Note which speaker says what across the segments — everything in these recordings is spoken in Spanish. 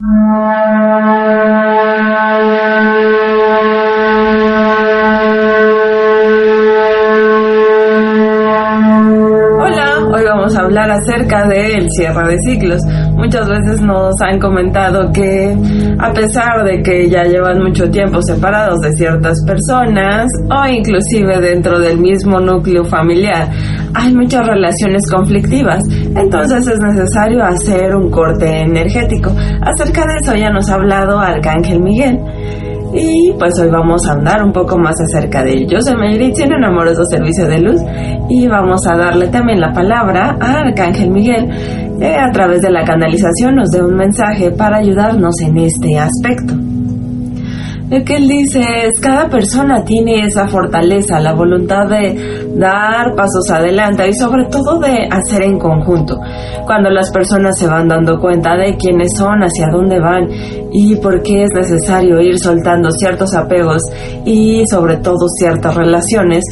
Speaker 1: Thank you. Acerca del cierre de ciclos. Muchas veces nos han comentado que a pesar de que ya llevan mucho tiempo separados de ciertas personas o inclusive dentro del mismo núcleo familiar, hay muchas relaciones conflictivas. Entonces es necesario hacer un corte energético. Acerca de eso ya nos ha hablado Arcángel Miguel. Y pues hoy vamos a andar un poco más acerca de soy Mayritz en un amoroso servicio de luz y vamos a darle también la palabra a Arcángel Miguel que a través de la canalización nos dé un mensaje para ayudarnos en este aspecto. Lo que él dice es, cada persona tiene esa fortaleza, la voluntad de dar pasos adelante y sobre todo de hacer en conjunto. Cuando las personas se van dando cuenta de quiénes son, hacia dónde van y por qué es necesario ir soltando ciertos apegos y sobre todo ciertas relaciones,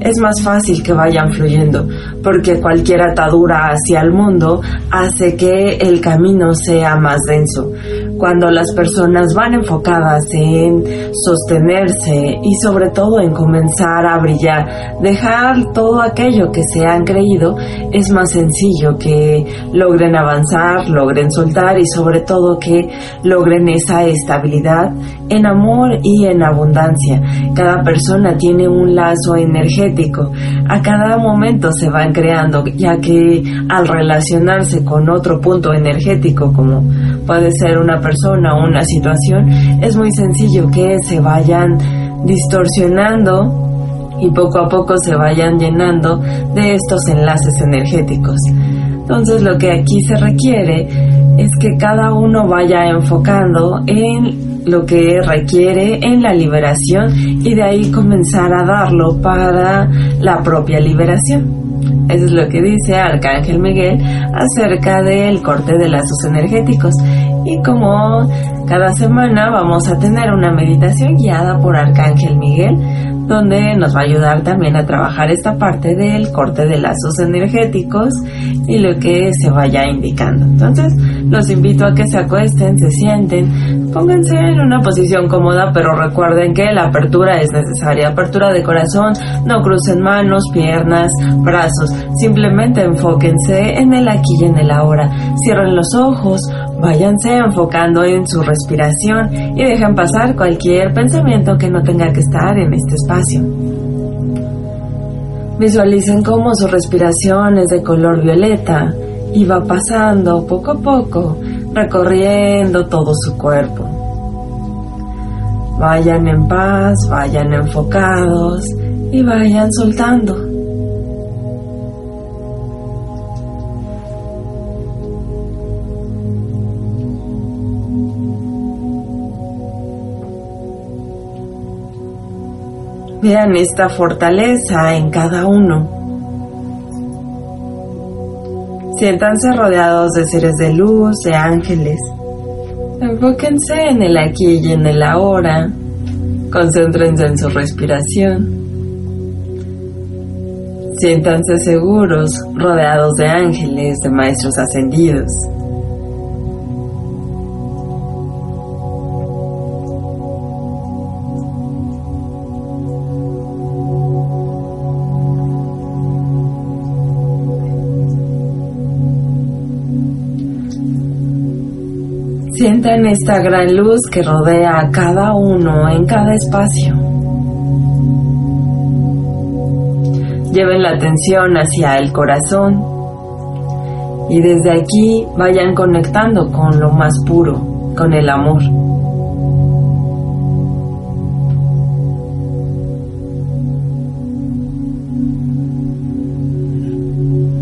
Speaker 1: es más fácil que vayan fluyendo, porque cualquier atadura hacia el mundo hace que el camino sea más denso. Cuando las personas van enfocadas en sostenerse y sobre todo en comenzar a brillar, dejar todo aquello que se han creído, es más sencillo que logren avanzar, logren soltar y sobre todo que logren esa estabilidad en amor y en abundancia. Cada persona tiene un lazo energético. A cada momento se van creando, ya que al relacionarse con otro punto energético, como puede ser una persona o una situación, es muy sencillo que se vayan distorsionando y poco a poco se vayan llenando de estos enlaces energéticos. Entonces lo que aquí se requiere es que cada uno vaya enfocando en lo que requiere en la liberación y de ahí comenzar a darlo para la propia liberación. Eso es lo que dice Arcángel Miguel acerca del corte de lazos energéticos. Y como cada semana vamos a tener una meditación guiada por Arcángel Miguel, donde nos va a ayudar también a trabajar esta parte del corte de lazos energéticos y lo que se vaya indicando. Entonces, los invito a que se acuesten, se sienten, pónganse en una posición cómoda, pero recuerden que la apertura es necesaria. Apertura de corazón, no crucen manos, piernas, brazos. Simplemente enfóquense en el aquí y en el ahora. Cierren los ojos, váyanse enfocando en su respiración y dejen pasar cualquier pensamiento que no tenga que estar en este espacio. Visualicen cómo su respiración es de color violeta y va pasando poco a poco, recorriendo todo su cuerpo. Vayan en paz, vayan enfocados y vayan soltando. Vean esta fortaleza en cada uno. Siéntanse rodeados de seres de luz, de ángeles. Enfóquense en el aquí y en el ahora. Concéntrense en su respiración. Siéntanse seguros, rodeados de ángeles, de maestros ascendidos. Sientan esta gran luz que rodea a cada uno en cada espacio. Lleven la atención hacia el corazón y desde aquí vayan conectando con lo más puro, con el amor.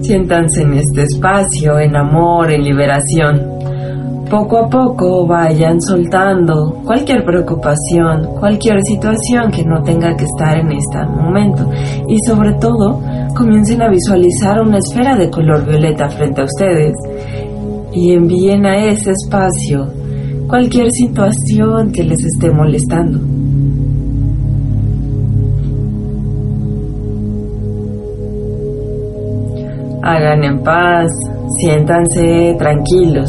Speaker 1: Siéntanse en este espacio, en amor, en liberación poco a poco vayan soltando cualquier preocupación, cualquier situación que no tenga que estar en este momento y sobre todo comiencen a visualizar una esfera de color violeta frente a ustedes y envíen a ese espacio cualquier situación que les esté molestando. Hagan en paz, siéntanse tranquilos.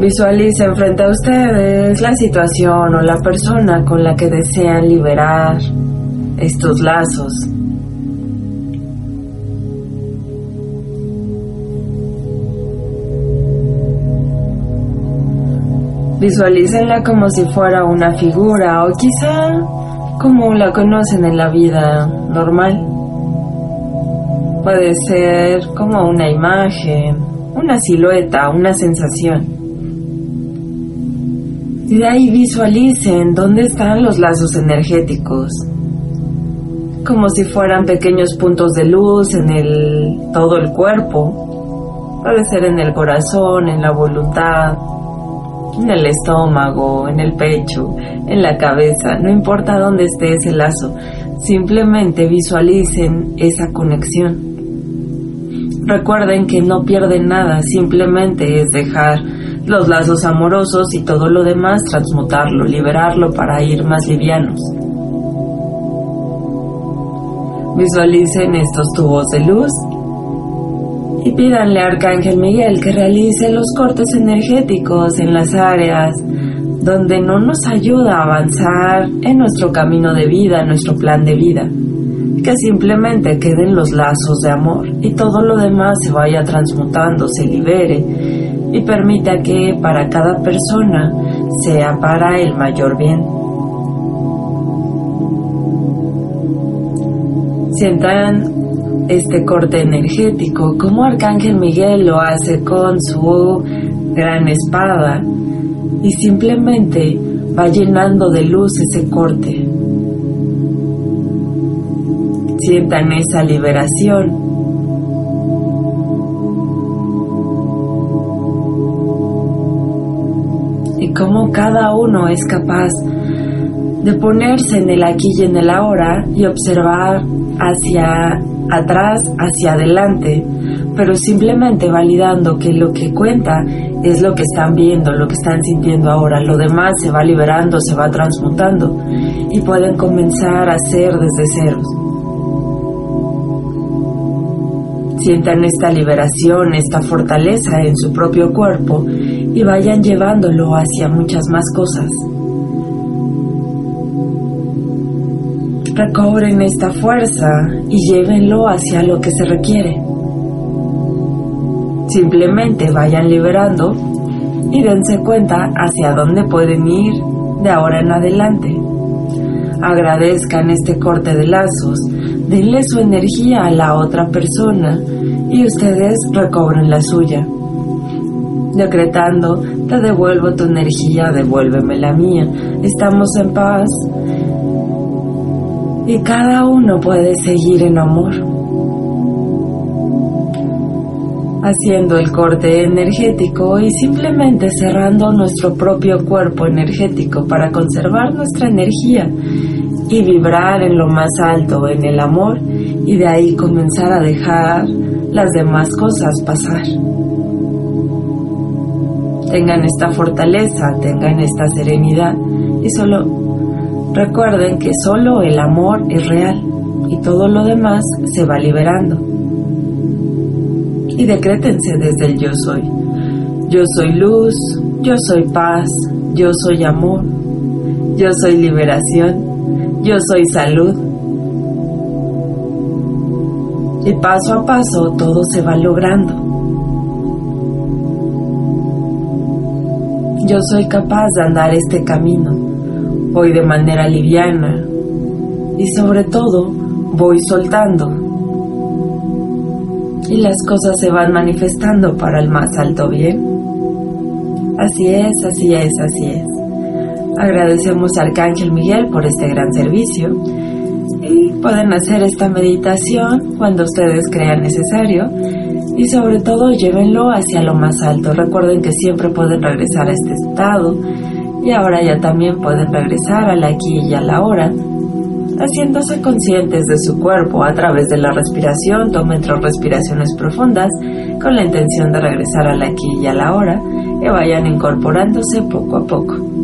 Speaker 1: Visualicen frente a ustedes la situación o la persona con la que desean liberar estos lazos. Visualícenla como si fuera una figura o quizá como la conocen en la vida normal. Puede ser como una imagen, una silueta, una sensación. Y de ahí visualicen dónde están los lazos energéticos, como si fueran pequeños puntos de luz en el todo el cuerpo. Puede ser en el corazón, en la voluntad, en el estómago, en el pecho, en la cabeza, no importa dónde esté ese lazo, simplemente visualicen esa conexión. Recuerden que no pierden nada, simplemente es dejar los lazos amorosos y todo lo demás, transmutarlo, liberarlo para ir más livianos. Visualicen estos tubos de luz y pídanle a Arcángel Miguel que realice los cortes energéticos en las áreas donde no nos ayuda a avanzar en nuestro camino de vida, en nuestro plan de vida. Que simplemente queden los lazos de amor y todo lo demás se vaya transmutando, se libere y permita que para cada persona sea para el mayor bien. Sientan este corte energético, como Arcángel Miguel lo hace con su gran espada y simplemente va llenando de luz ese corte. Sientan esa liberación cómo cada uno es capaz de ponerse en el aquí y en el ahora y observar hacia atrás, hacia adelante, pero simplemente validando que lo que cuenta es lo que están viendo, lo que están sintiendo ahora, lo demás se va liberando, se va transmutando y pueden comenzar a ser desde ceros. Sientan esta liberación, esta fortaleza en su propio cuerpo y vayan llevándolo hacia muchas más cosas. Recobren esta fuerza y llévenlo hacia lo que se requiere. Simplemente vayan liberando y dense cuenta hacia dónde pueden ir de ahora en adelante. Agradezcan este corte de lazos, denle su energía a la otra persona y ustedes recobren la suya. Decretando, te devuelvo tu energía, devuélveme la mía, estamos en paz. Y cada uno puede seguir en amor. Haciendo el corte energético y simplemente cerrando nuestro propio cuerpo energético para conservar nuestra energía y vibrar en lo más alto, en el amor, y de ahí comenzar a dejar las demás cosas pasar tengan esta fortaleza, tengan esta serenidad y solo recuerden que solo el amor es real y todo lo demás se va liberando. Y decrétense desde el yo soy. Yo soy luz, yo soy paz, yo soy amor, yo soy liberación, yo soy salud. Y paso a paso todo se va logrando. yo soy capaz de andar este camino, voy de manera liviana y sobre todo voy soltando. Y las cosas se van manifestando para el más alto bien. Así es, así es, así es. Agradecemos a Arcángel Miguel por este gran servicio. Y pueden hacer esta meditación cuando ustedes crean necesario y sobre todo llévenlo hacia lo más alto. Recuerden que siempre pueden regresar a este estado y ahora ya también pueden regresar al aquí y a la hora, haciéndose conscientes de su cuerpo a través de la respiración. Tomen tres respiraciones profundas con la intención de regresar al aquí y a la hora y vayan incorporándose poco a poco.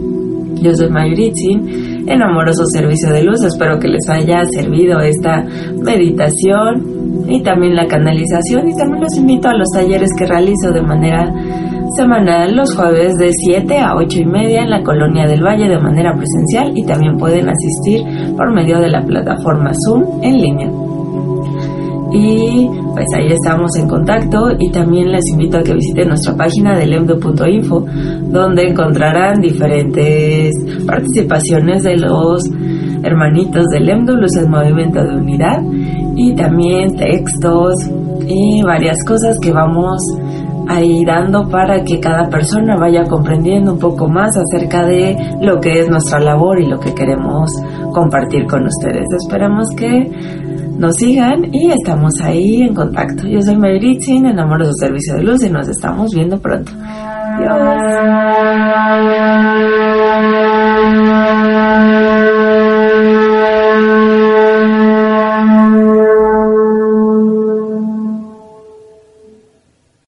Speaker 1: Yo soy Mayuritzin, en amoroso servicio de luz. Espero que les haya servido esta meditación y también la canalización. Y también los invito a los talleres que realizo de manera semanal los jueves de 7 a 8 y media en la Colonia del Valle de manera presencial y también pueden asistir por medio de la plataforma Zoom en línea. Y pues ahí estamos en contacto y también les invito a que visiten nuestra página de lemdo.info donde encontrarán diferentes participaciones de los hermanitos del Lemdo, Luz en Movimiento de Unidad y también textos y varias cosas que vamos ahí dando para que cada persona vaya comprendiendo un poco más acerca de lo que es nuestra labor y lo que queremos compartir con ustedes. Esperamos que nos sigan y estamos ahí en contacto. Yo soy Mayritzin, enamoro de su servicio de luz y nos estamos viendo pronto. Adiós.